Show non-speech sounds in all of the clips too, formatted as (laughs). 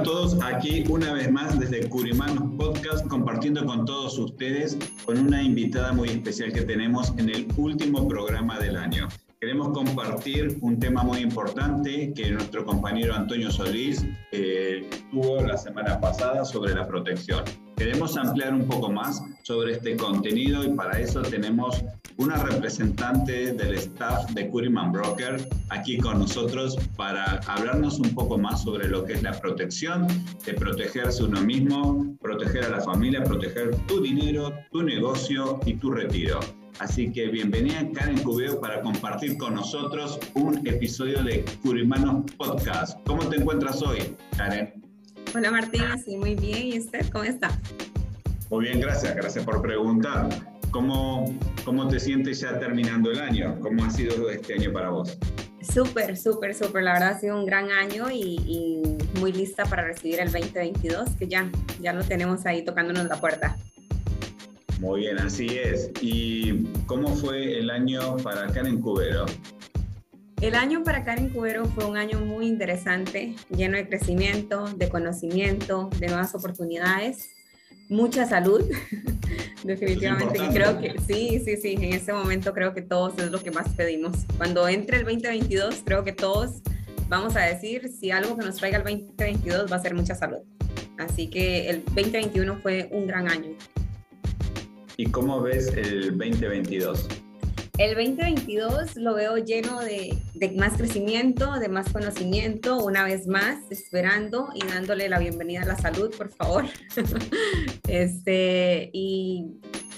A todos, aquí una vez más desde Curimanos Podcast compartiendo con todos ustedes con una invitada muy especial que tenemos en el último programa del año. Queremos compartir un tema muy importante que nuestro compañero Antonio Solís eh, tuvo la semana pasada sobre la protección. Queremos ampliar un poco más sobre este contenido y para eso tenemos una representante del staff de Curiman Broker aquí con nosotros para hablarnos un poco más sobre lo que es la protección, de protegerse uno mismo, proteger a la familia, proteger tu dinero, tu negocio y tu retiro. Así que bienvenida Karen Cubeo para compartir con nosotros un episodio de Curimanos Podcast. ¿Cómo te encuentras hoy, Karen? Hola Martín, sí, muy bien. ¿Y usted cómo está? Muy bien, gracias. Gracias por preguntar. ¿Cómo, ¿Cómo te sientes ya terminando el año? ¿Cómo ha sido este año para vos? Súper, súper, súper. La verdad ha sido un gran año y, y, muy lista para recibir el 2022, que ya, ya lo tenemos ahí tocándonos la puerta. Muy bien, así es. ¿Y cómo fue el año para Karen Cubero? El año para Karen Cubero fue un año muy interesante, lleno de crecimiento, de conocimiento, de nuevas oportunidades, mucha salud. (laughs) Definitivamente que creo que sí, sí, sí, en ese momento creo que todos es lo que más pedimos. Cuando entre el 2022, creo que todos vamos a decir si algo que nos traiga el 2022 va a ser mucha salud. Así que el 2021 fue un gran año. ¿Y cómo ves el 2022? El 2022 lo veo lleno de, más crecimiento, de más conocimiento, una vez más, esperando y dándole la bienvenida a la salud, por favor. (laughs) este, y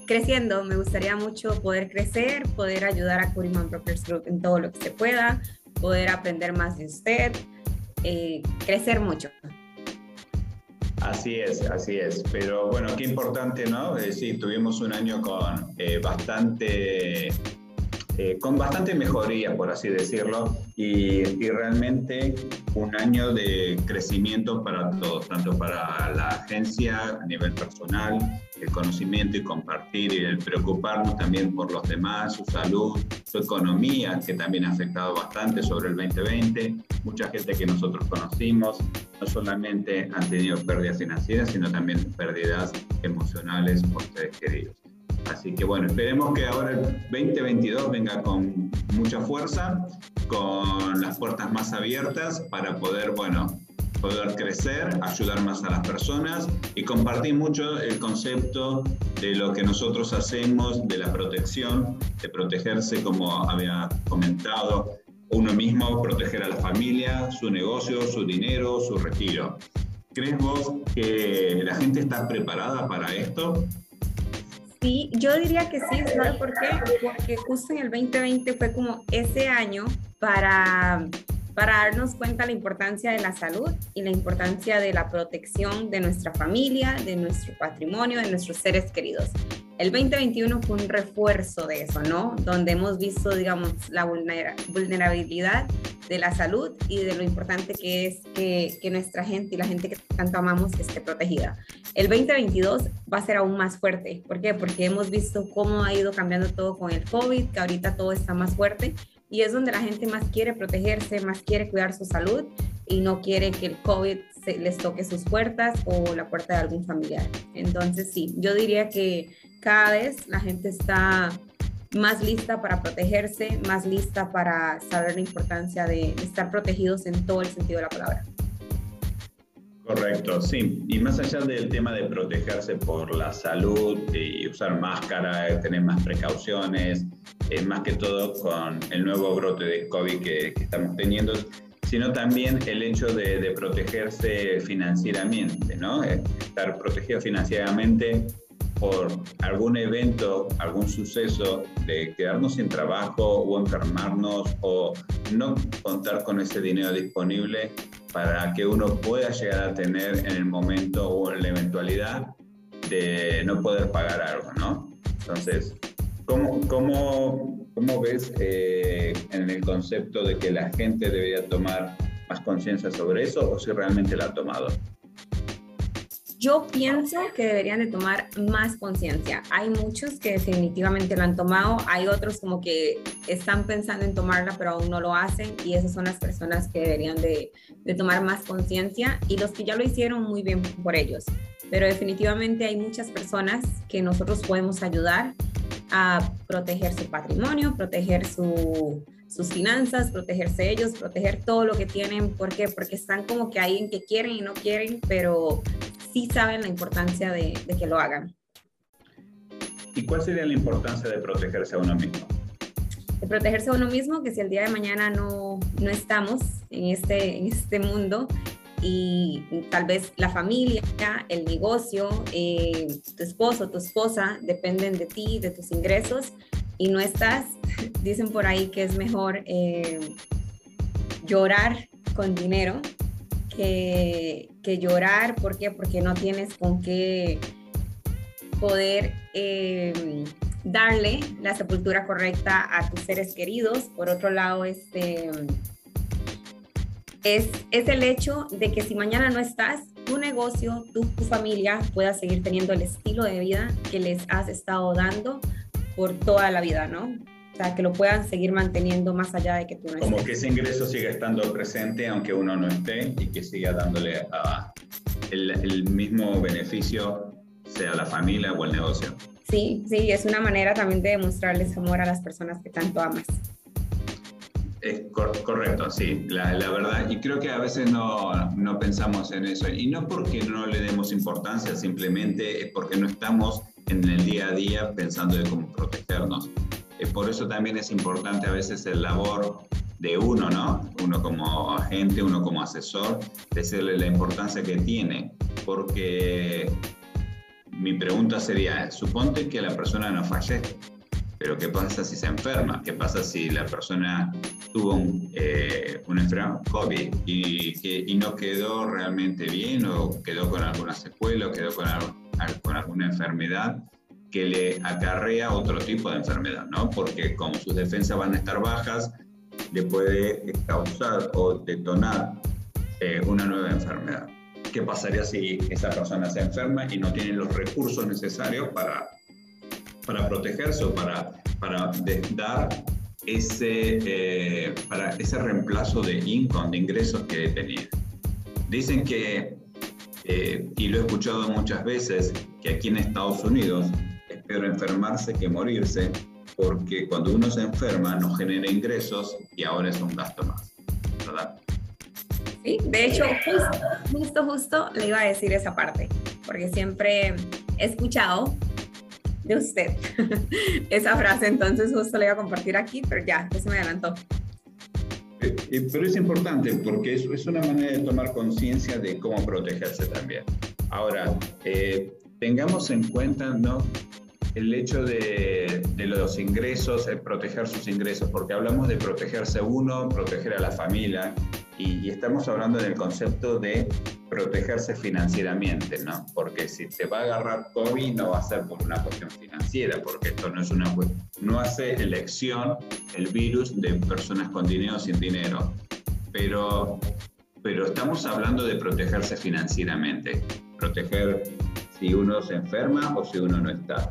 creciendo, me gustaría mucho poder crecer, poder ayudar a Curiman Brokers Group en todo lo que se pueda, poder aprender más de usted, eh, crecer mucho. Así es, así es. Pero bueno, qué importante, ¿no? Eh, sí, tuvimos un año con eh, bastante eh, con bastante mejoría, por así decirlo, y, y, realmente un año de crecimiento para todos, tanto para la agencia a nivel personal, el conocimiento y compartir y el preocuparnos también por los demás, su salud, su economía, que también ha afectado bastante sobre el 2020. Mucha gente que nosotros conocimos no solamente han tenido pérdidas financieras, sino también pérdidas emocionales por seres queridos. Así que bueno, esperemos que ahora el 2022 venga con mucha fuerza, con las puertas más abiertas para poder, bueno, poder crecer, ayudar más a las personas y compartir mucho el concepto de lo que nosotros hacemos, de la protección, de protegerse, como había comentado, uno mismo, proteger a la familia, su negocio, su dinero, su retiro. ¿Crees vos que la gente está preparada para esto? Sí, yo diría que sí, ¿sabes por qué? Porque justo en el 2020 fue como ese año para, para darnos cuenta la importancia de la salud y la importancia de la protección de nuestra familia, de nuestro patrimonio, de nuestros seres queridos. El 2021 fue un refuerzo de eso, ¿no? Donde hemos visto, digamos, la vulnerabilidad de la salud y de lo importante que es que, nuestra gente y la gente que tanto amamos esté protegida. El 2022 va a ser aún más fuerte. ¿Por qué? Porque hemos visto cómo ha ido cambiando todo con el COVID, que ahorita todo está más fuerte y es donde la gente más quiere protegerse, más quiere cuidar su salud y no quiere que el COVID se, les toque sus puertas o la puerta de algún familiar. Entonces sí, yo diría que cada vez la gente está más lista para protegerse, más lista para saber la importancia de estar protegidos en todo el sentido de la palabra. Correcto, sí. Y más allá del tema de protegerse por la salud y usar máscara, tener más precauciones, eh, más que todo con el nuevo brote de COVID que, estamos teniendo, sino también el hecho de, de protegerse financieramente, ¿no? Eh, estar protegido financieramente por algún evento, algún suceso de quedarnos sin trabajo o enfermarnos o no contar con ese dinero disponible para que uno pueda llegar a tener en el momento o en la eventualidad de no poder pagar algo, ¿no? Entonces, ¿cómo, cómo, cómo ves eh, en el concepto de que la gente debería tomar más conciencia sobre eso o si realmente la ha tomado? Yo pienso que deberían de tomar más conciencia. Hay muchos que definitivamente lo han tomado, hay otros como que están pensando en tomarla pero aún no lo hacen y esas son las personas que deberían de, de tomar más conciencia y los que ya lo hicieron muy bien por ellos. Pero definitivamente hay muchas personas que nosotros podemos ayudar a proteger su patrimonio, proteger su, sus finanzas, protegerse ellos, proteger todo lo que tienen. ¿Por qué? Porque están como que ahí en que quieren y no quieren, pero sí saben la importancia de, que lo hagan. ¿Y cuál sería la importancia de protegerse a uno mismo? De protegerse a uno mismo, que si el día de mañana no, no estamos en este, en este mundo y tal vez la familia, el negocio, eh, tu esposo, tu esposa dependen de ti, de tus ingresos y no estás, (laughs) dicen por ahí que es mejor eh, llorar con dinero que, llorar. ¿Por qué? Porque no tienes con qué poder eh, darle la sepultura correcta a tus seres queridos. Por otro lado, este, es, es el hecho de que si mañana no estás, tu negocio, tu, tu familia pueda seguir teniendo el estilo de vida que les has estado dando por toda la vida, ¿no? O sea, que lo puedan seguir manteniendo más allá de que tú no estés. Como que ese ingreso siga estando presente aunque uno no esté y que siga dándole a el, el mismo beneficio, sea la familia o el negocio. Sí, sí, es una manera también de demostrarles amor a las personas que tanto amas. Es correcto, sí, la, verdad. Y creo que a veces no, no, pensamos en eso. Y no porque no le demos importancia, simplemente es porque no estamos en el día a día pensando de cómo protegernos. Eh, por eso también es importante a veces el labor de uno, ¿no? Uno como agente, uno como asesor, decirle la importancia que tiene, porque mi pregunta sería, suponte que la persona no fallece, pero ¿qué pasa si se enferma? ¿Qué pasa si la persona tuvo un, eh, una COVID y, y, no quedó realmente bien o quedó con alguna secuela o quedó con, con alguna enfermedad? que le acarrea otro tipo de enfermedad, ¿no? Porque como sus defensas van a estar bajas, le puede causar o detonar eh, una nueva enfermedad. ¿Qué pasaría si esa persona se enferma y no tiene los recursos necesarios para, para protegerse o para, para dar ese, eh, para ese reemplazo de income, de ingresos que tenía? Dicen que, eh, y lo he escuchado muchas veces, que aquí en Estados Unidos pero enfermarse que morirse, porque cuando uno se enferma no genera ingresos y ahora es un gasto más, ¿verdad? Sí, de hecho, justo, justo, justo le iba a decir esa parte, porque siempre he escuchado de usted (laughs) esa frase, entonces justo le iba a compartir aquí, pero ya, ya se me adelantó. Eh, eh, pero es importante porque es, es una manera de tomar conciencia de cómo protegerse también. Ahora, eh, tengamos en cuenta ¿no? El hecho de, los ingresos, proteger sus ingresos, porque hablamos de protegerse uno, proteger a la familia, y, estamos hablando del concepto de protegerse financieramente, ¿no? Porque si te va a agarrar COVID no va a ser por una cuestión financiera, porque esto no es una no hace elección el virus de personas con dinero o sin dinero, pero, pero estamos hablando de protegerse financieramente, proteger si uno se enferma o si uno no está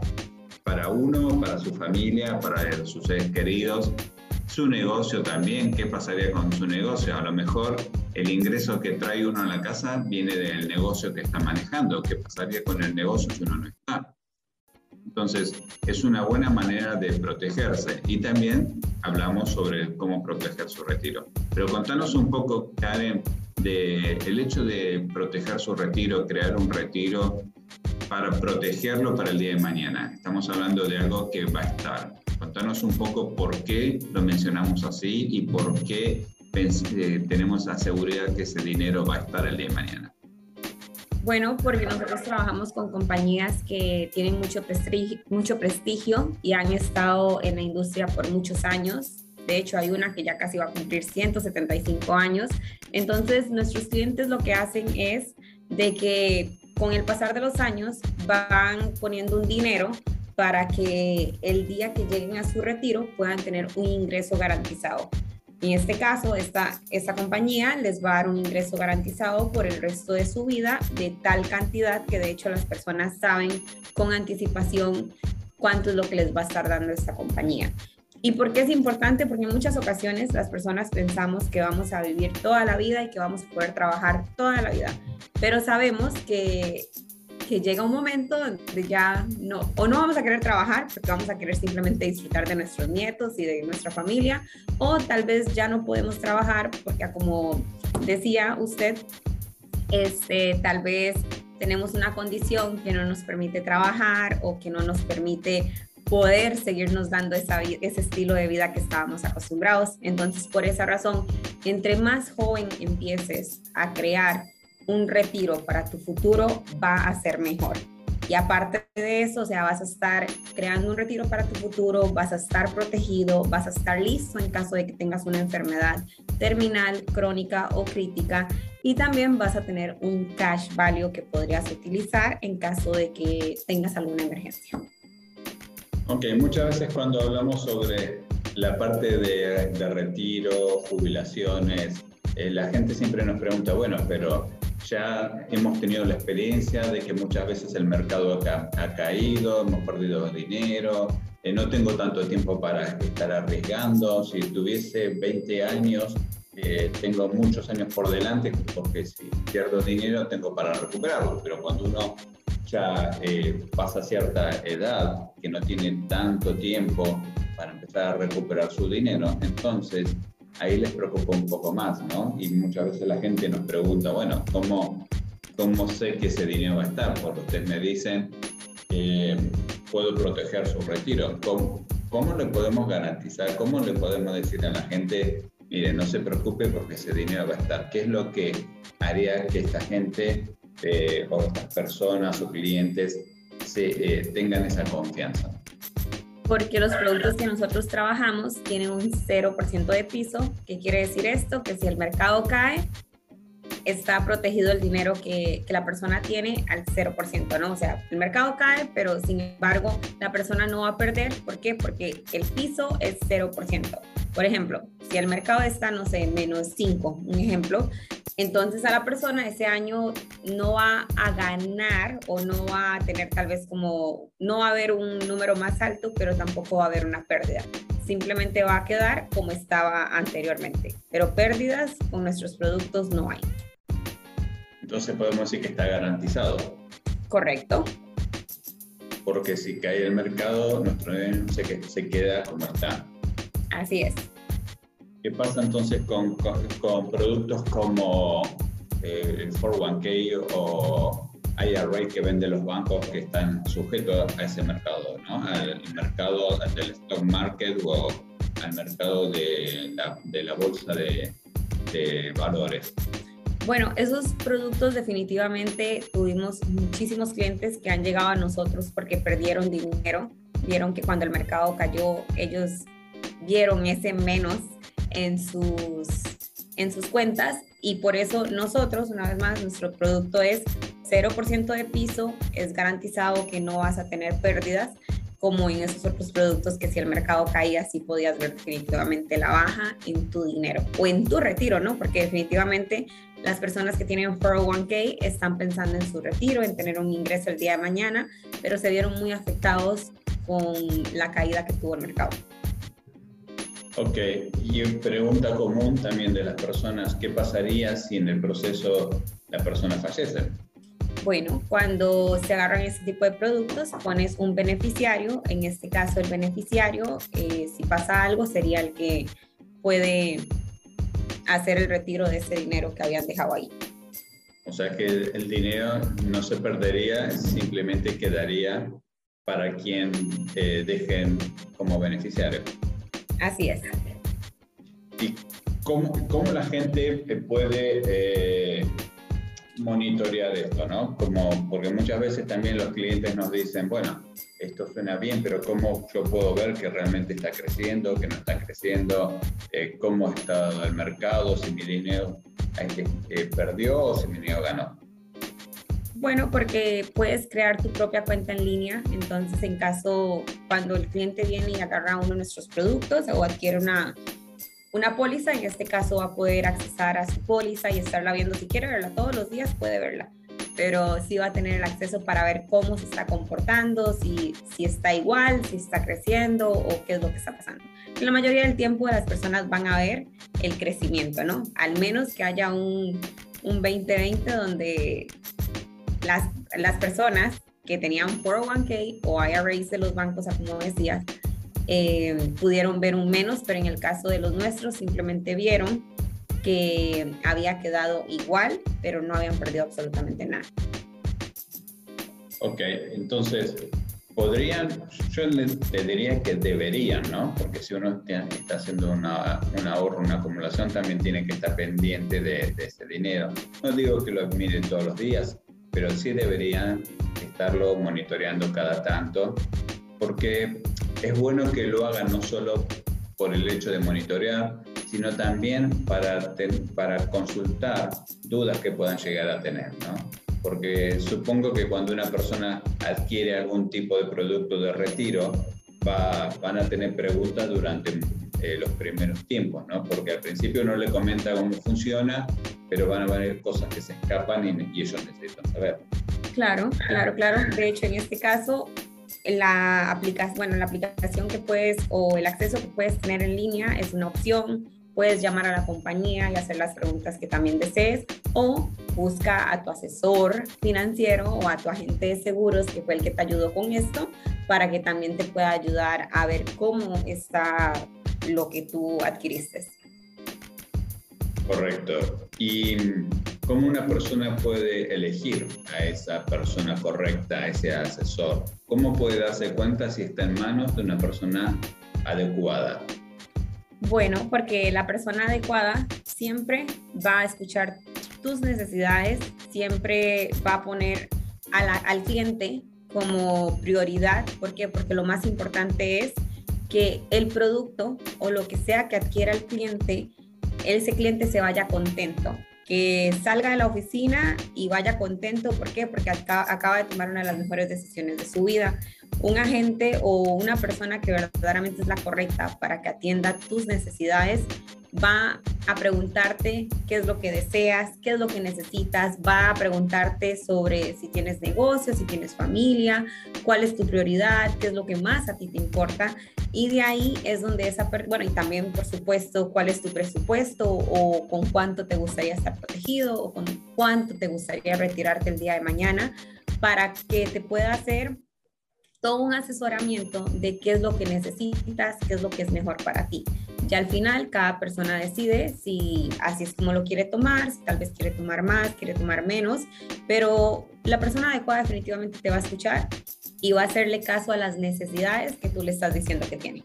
para uno, para su familia, para sus seres queridos, su negocio también, qué pasaría con su negocio. A lo mejor el ingreso que trae uno a la casa viene del negocio que está manejando, qué pasaría con el negocio si uno no está. Entonces, es una buena manera de protegerse y también hablamos sobre cómo proteger su retiro. Pero contanos un poco, Karen, de hecho de proteger su retiro, crear un retiro para protegerlo para el día de mañana. Estamos hablando de algo que va a estar. Contanos un poco por qué lo mencionamos así y por qué eh, tenemos la seguridad que ese dinero va a estar el día de mañana. Bueno, porque nosotros trabajamos con compañías que tienen mucho prestigio, mucho prestigio y han estado en la industria por muchos años. De hecho, hay una que ya casi va a cumplir 175 años. Entonces, nuestros clientes lo que hacen es de que con el pasar de los años van poniendo un dinero para que el día que lleguen a su retiro puedan tener un ingreso garantizado. En este caso, esta, esta compañía les va a dar un ingreso garantizado por el resto de su vida de tal cantidad que de hecho las personas saben con anticipación cuánto es lo que les va a estar dando esta compañía. ¿Y por qué es importante? Porque en muchas ocasiones las personas pensamos que vamos a vivir toda la vida y que vamos a poder trabajar toda la vida, pero sabemos que que llega un momento donde ya no, o no vamos a querer trabajar porque vamos a querer simplemente disfrutar de nuestros nietos y de nuestra familia, o tal vez ya no podemos trabajar porque como decía usted, este, tal vez tenemos una condición que no nos permite trabajar o que no nos permite poder seguirnos dando esa, ese estilo de vida que estábamos acostumbrados. Entonces, por esa razón, entre más joven empieces a crear un retiro para tu futuro va a ser mejor. Y aparte de eso, o sea, vas a estar creando un retiro para tu futuro, vas a estar protegido, vas a estar listo en caso de que tengas una enfermedad terminal, crónica o crítica. Y también vas a tener un cash value que podrías utilizar en caso de que tengas alguna emergencia. Ok, muchas veces cuando hablamos sobre la parte de, de retiro, jubilaciones, eh, la gente siempre nos pregunta, bueno, pero ya hemos tenido la experiencia de que muchas veces el mercado ha, ha caído, hemos perdido dinero, eh, no tengo tanto tiempo para estar arriesgando, si tuviese 20 años, eh, tengo muchos años por delante, porque si pierdo dinero tengo para recuperarlo, pero cuando uno ya eh, pasa cierta edad, que no tiene tanto tiempo para empezar a recuperar su dinero, entonces ahí les preocupa un poco más, ¿no? Y muchas veces la gente nos pregunta, bueno, ¿cómo, cómo sé que ese dinero va a estar? Porque ustedes me dicen, eh, puedo proteger su retiro. ¿Cómo, ¿Cómo le podemos garantizar? ¿Cómo le podemos decir a la gente, mire, no se preocupe porque ese dinero va a estar? ¿Qué es lo que haría que esta gente eh, o estas personas o clientes se, eh, tengan esa confianza? porque los productos que nosotros trabajamos tienen un 0% de piso. ¿Qué quiere decir esto? Que si el mercado cae, está protegido el dinero que, que, la persona tiene al 0%, ¿no? O sea, el mercado cae, pero sin embargo, la persona no va a perder. ¿Por qué? Porque el piso es 0%. Por ejemplo, si el mercado está, no sé, menos 5, un ejemplo, entonces a la persona ese año no va a ganar o no va a tener tal vez como, no va a haber un número más alto, pero tampoco va a haber una pérdida. Simplemente va a quedar como estaba anteriormente. Pero pérdidas con nuestros productos no hay. Entonces podemos decir que está garantizado. Correcto. Porque si cae el mercado, nuestro dinero se, se queda como está. Así es. ¿Qué pasa entonces con, con, productos como eh, el 401k o IRA que venden los bancos que están sujetos a ese mercado, ¿no? al mercado del stock market o al mercado de la, de la bolsa de, de valores? Bueno, esos productos definitivamente tuvimos muchísimos clientes que han llegado a nosotros porque perdieron dinero, vieron que cuando el mercado cayó ellos vieron ese menos en sus, en sus cuentas y por eso nosotros, una vez más, nuestro producto es 0% de piso, es garantizado que no vas a tener pérdidas como en esos otros productos que si el mercado caía, sí podías ver definitivamente la baja en tu dinero o en tu retiro, ¿no? Porque definitivamente las personas que tienen 401k están pensando en su retiro, en tener un ingreso el día de mañana, pero se vieron muy afectados con la caída que tuvo el mercado. Ok, y pregunta común también de las personas, ¿qué pasaría si en el proceso la persona fallece? Bueno, cuando se agarran ese tipo de productos, pones un beneficiario, en este caso el beneficiario, eh, si pasa algo, sería el que puede hacer el retiro de ese dinero que habían dejado ahí. O sea que el, dinero no se perdería, simplemente quedaría para quien eh, dejen como beneficiario. Así es. ¿Y cómo, cómo la gente puede eh, monitorear esto, ¿no? Como, porque muchas veces también los clientes nos dicen, bueno, esto suena bien, pero ¿cómo yo puedo ver que realmente está creciendo, que no está creciendo? Eh, ¿Cómo está el mercado? Si mi dinero eh, perdió o si mi dinero ganó. Bueno, porque puedes crear tu propia cuenta en línea. Entonces, en caso, cuando el cliente viene y agarra uno de nuestros productos o adquiere una, una póliza, en este caso va a poder accesar a su póliza y estarla viendo si quiere verla todos los días, puede verla. Pero sí va a tener el acceso para ver cómo se está comportando, si, si está igual, si está creciendo o qué es lo que está pasando. la mayoría del tiempo las personas van a ver el crecimiento, ¿no? Al menos que haya un, un 2020 donde las, las personas que tenían 401k o IRAs de los bancos, como decías, eh, pudieron ver un menos, pero en el caso de los nuestros simplemente vieron que había quedado igual, pero no habían perdido absolutamente nada. Ok, entonces, podrían, yo le, diría que deberían, ¿no? Porque si uno está haciendo una, un ahorro, una acumulación, también tiene que estar pendiente de, de ese dinero. No digo que lo miren todos los días, pero sí deberían estarlo monitoreando cada tanto, porque es bueno que lo hagan no solo por el hecho de monitorear, sino también para, para consultar dudas que puedan llegar a tener, ¿no? Porque supongo que cuando una persona adquiere algún tipo de producto de retiro, va, van a tener preguntas durante eh, los primeros tiempos, ¿no? Porque al principio no le comenta cómo funciona, pero van a haber cosas que se escapan y, y ellos necesitan saber. Claro, claro, claro. De hecho, en este caso, la aplicación, bueno, la aplicación que puedes o el acceso que puedes tener en línea es una opción. Puedes llamar a la compañía y hacer las preguntas que también desees o busca a tu asesor financiero o a tu agente de seguros que fue el que te ayudó con esto para que también te pueda ayudar a ver cómo está lo que tú adquiriste. Correcto. ¿Y cómo una persona puede elegir a esa persona correcta, a ese asesor? ¿Cómo puede darse cuenta si está en manos de una persona adecuada? Bueno, porque la persona adecuada siempre va a escuchar tus necesidades, siempre va a poner al cliente como prioridad. ¿Por qué? Porque lo más importante es que el producto o lo que sea que adquiera el cliente, ese cliente se vaya contento, que salga de la oficina y vaya contento. ¿Por qué? Porque acaba, de tomar una de las mejores decisiones de su vida. Un agente o una persona que verdaderamente es la correcta para que atienda tus necesidades va a preguntarte qué es lo que deseas, qué es lo que necesitas, va a preguntarte sobre si tienes negocio, si tienes familia, cuál es tu prioridad, qué es lo que más a ti te importa. Y de ahí es donde esa, bueno, y también por supuesto, cuál es tu presupuesto o con cuánto te gustaría estar protegido o con cuánto te gustaría retirarte el día de mañana para que te pueda hacer todo un asesoramiento de qué es lo que necesitas, qué es lo que es mejor para ti. Ya al final cada persona decide si así es como lo quiere tomar, si tal vez quiere tomar más, quiere tomar menos, pero la persona adecuada definitivamente te va a escuchar y va a hacerle caso a las necesidades que tú le estás diciendo que tiene.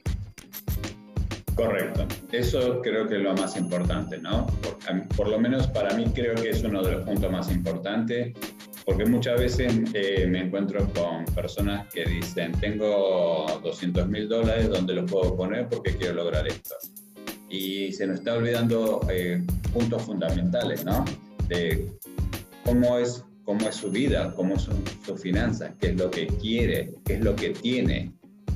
Correcto. Eso creo que es lo más importante, ¿no? Por, por, lo menos para mí creo que es uno de los puntos más importantes, porque muchas veces eh, me encuentro con personas que dicen, tengo 200 mil dólares, ¿dónde los puedo poner porque quiero lograr esto? Y se nos está olvidando eh, puntos fundamentales, ¿no? De cómo es, cómo es su vida, cómo son sus finanzas, qué es lo que quiere, qué es lo que tiene,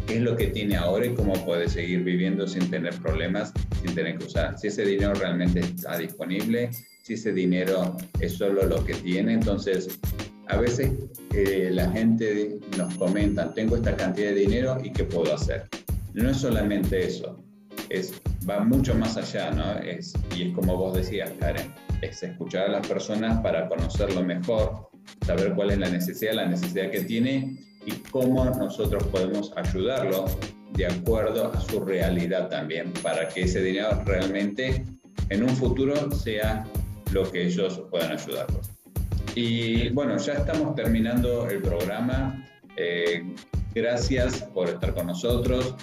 qué es lo que tiene ahora y cómo puede seguir viviendo sin tener problemas, sin tener que usar. Si ese dinero realmente está disponible, si ese dinero es solo lo que tiene. Entonces, a veces eh, la gente nos comenta, tengo esta cantidad de dinero y qué puedo hacer. No es solamente eso, es, va mucho más allá, ¿no? Es, y es como vos decías, Karen, es escuchar a las personas para conocerlo mejor, saber cuál es la necesidad, la necesidad que tiene y cómo nosotros podemos ayudarlo de acuerdo a su realidad también, para que ese dinero realmente en un futuro sea lo que ellos puedan ayudarlos. Y bueno, ya estamos terminando el programa. Eh, gracias por estar con nosotros.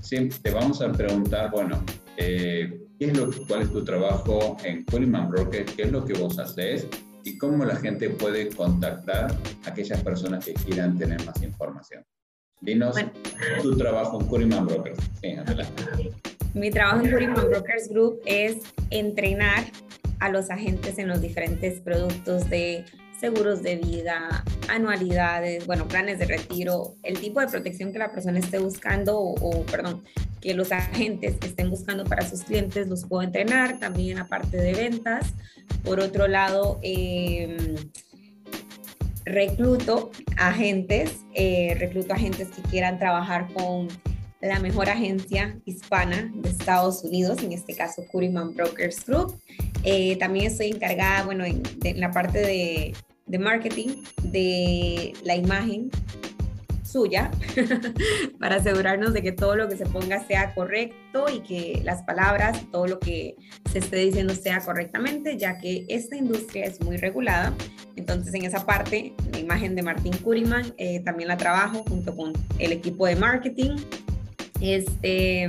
Siempre te vamos a preguntar, bueno, eh, ¿qué es lo, ¿cuál es tu trabajo en Cullman Broker? ¿Qué es lo que vos haces? ¿Y cómo la gente puede contactar a aquellas personas que quieran tener más información? Dinos tu trabajo en Curiman Brokers. Sí, adelante. Mi trabajo en Curiman Brokers Group es entrenar a los agentes en los diferentes productos de seguros de vida, anualidades, bueno, planes de retiro, el tipo de protección que la persona esté buscando o, perdón, que los agentes estén buscando para sus clientes los puedo entrenar, también aparte de ventas. Por otro lado, eh, recluto agentes, eh, recluto agentes que quieran trabajar con la mejor agencia hispana de Estados Unidos, en este caso Curiman Brokers Group. Eh, también estoy encargada, bueno, en, la parte de, de, marketing, de la imagen suya, (laughs) para asegurarnos de que todo lo que se ponga sea correcto y que las palabras, todo lo que se esté diciendo sea correctamente, ya que esta industria es muy regulada. Entonces, en esa parte, la imagen de Martín Curiman eh, también la trabajo junto con el equipo de marketing este,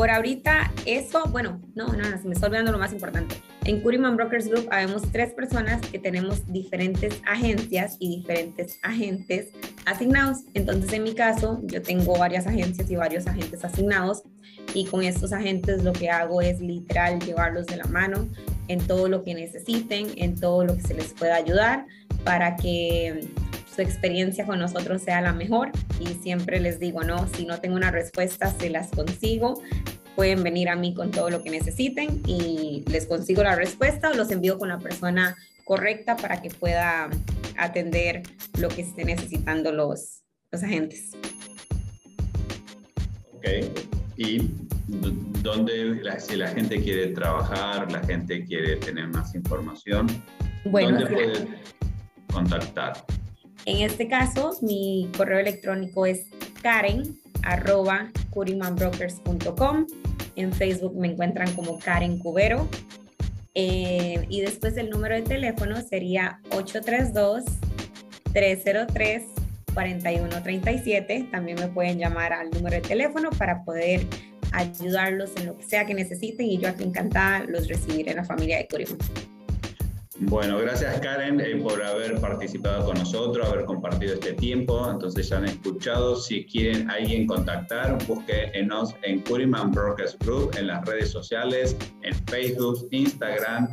por ahorita, eso, bueno, no, no, no, se me está olvidando lo más importante. En Curiman Brokers Group habemos tres personas que tenemos diferentes agencias y diferentes agentes asignados. Entonces, en mi caso, yo tengo varias agencias y varios agentes asignados y con estos agentes lo que hago es literal llevarlos de la mano en todo lo que necesiten, en todo lo que se les pueda ayudar para que su experiencia con nosotros sea la mejor y siempre les digo, no, si no tengo una respuesta, se las consigo. Pueden venir a mí con todo lo que necesiten y les consigo la respuesta o los envío con la persona correcta para que pueda atender lo que estén necesitando los, los agentes. Ok, y dónde, si la gente quiere trabajar, la gente quiere tener más información, bueno, ¿dónde puede contactar? En este caso, mi correo electrónico es karen arroba En Facebook me encuentran como Karen Cubero. Eh, y después el número de teléfono sería 832-303-4137. También me pueden llamar al número de teléfono para poder ayudarlos en lo que sea que necesiten y yo aquí encantada los recibiré en la familia de Curimán. Bueno, gracias Karen eh, por haber participado con nosotros, haber compartido este tiempo. Entonces ya han escuchado, si quieren alguien contactar, búsquenos en Curiman Brokers Group, en las redes sociales, en Facebook, Instagram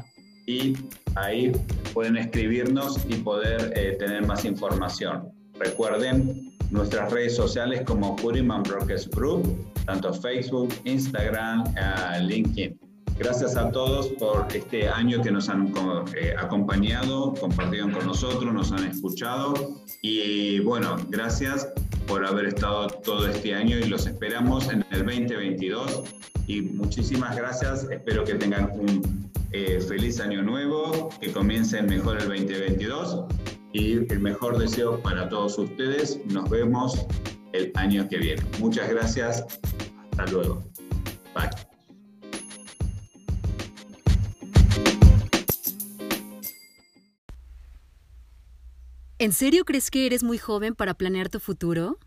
y ahí pueden escribirnos y poder eh, tener más información. Recuerden nuestras redes sociales como Curiman Brokers Group, tanto Facebook, Instagram, uh, LinkedIn. Gracias a todos por este año que nos han eh, acompañado, compartido con nosotros, nos han escuchado y bueno, gracias por haber estado todo este año y los esperamos en el 2022 y muchísimas gracias, espero que tengan un eh, feliz año nuevo, que comiencen mejor el 2022 y el mejor deseo para todos ustedes, nos vemos el año que viene. Muchas gracias, hasta luego. Bye. ¿En serio crees que eres muy joven para planear tu futuro?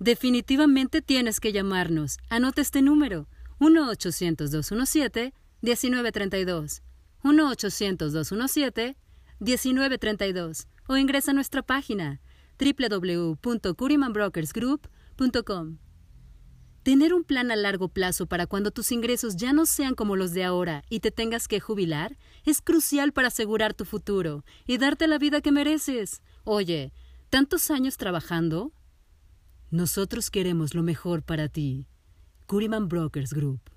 Definitivamente tienes que llamarnos. Anota este número: 1-800-217-1932. 1-800-217-1932. O ingresa a nuestra página www.curimanbrokersgroup.com. Tener un plan a largo plazo para cuando tus ingresos ya no sean como los de ahora y te tengas que jubilar es crucial para asegurar tu futuro y darte la vida que mereces. Oye, ¿tantos años trabajando? Nosotros queremos lo mejor para ti. Curiman Brokers Group.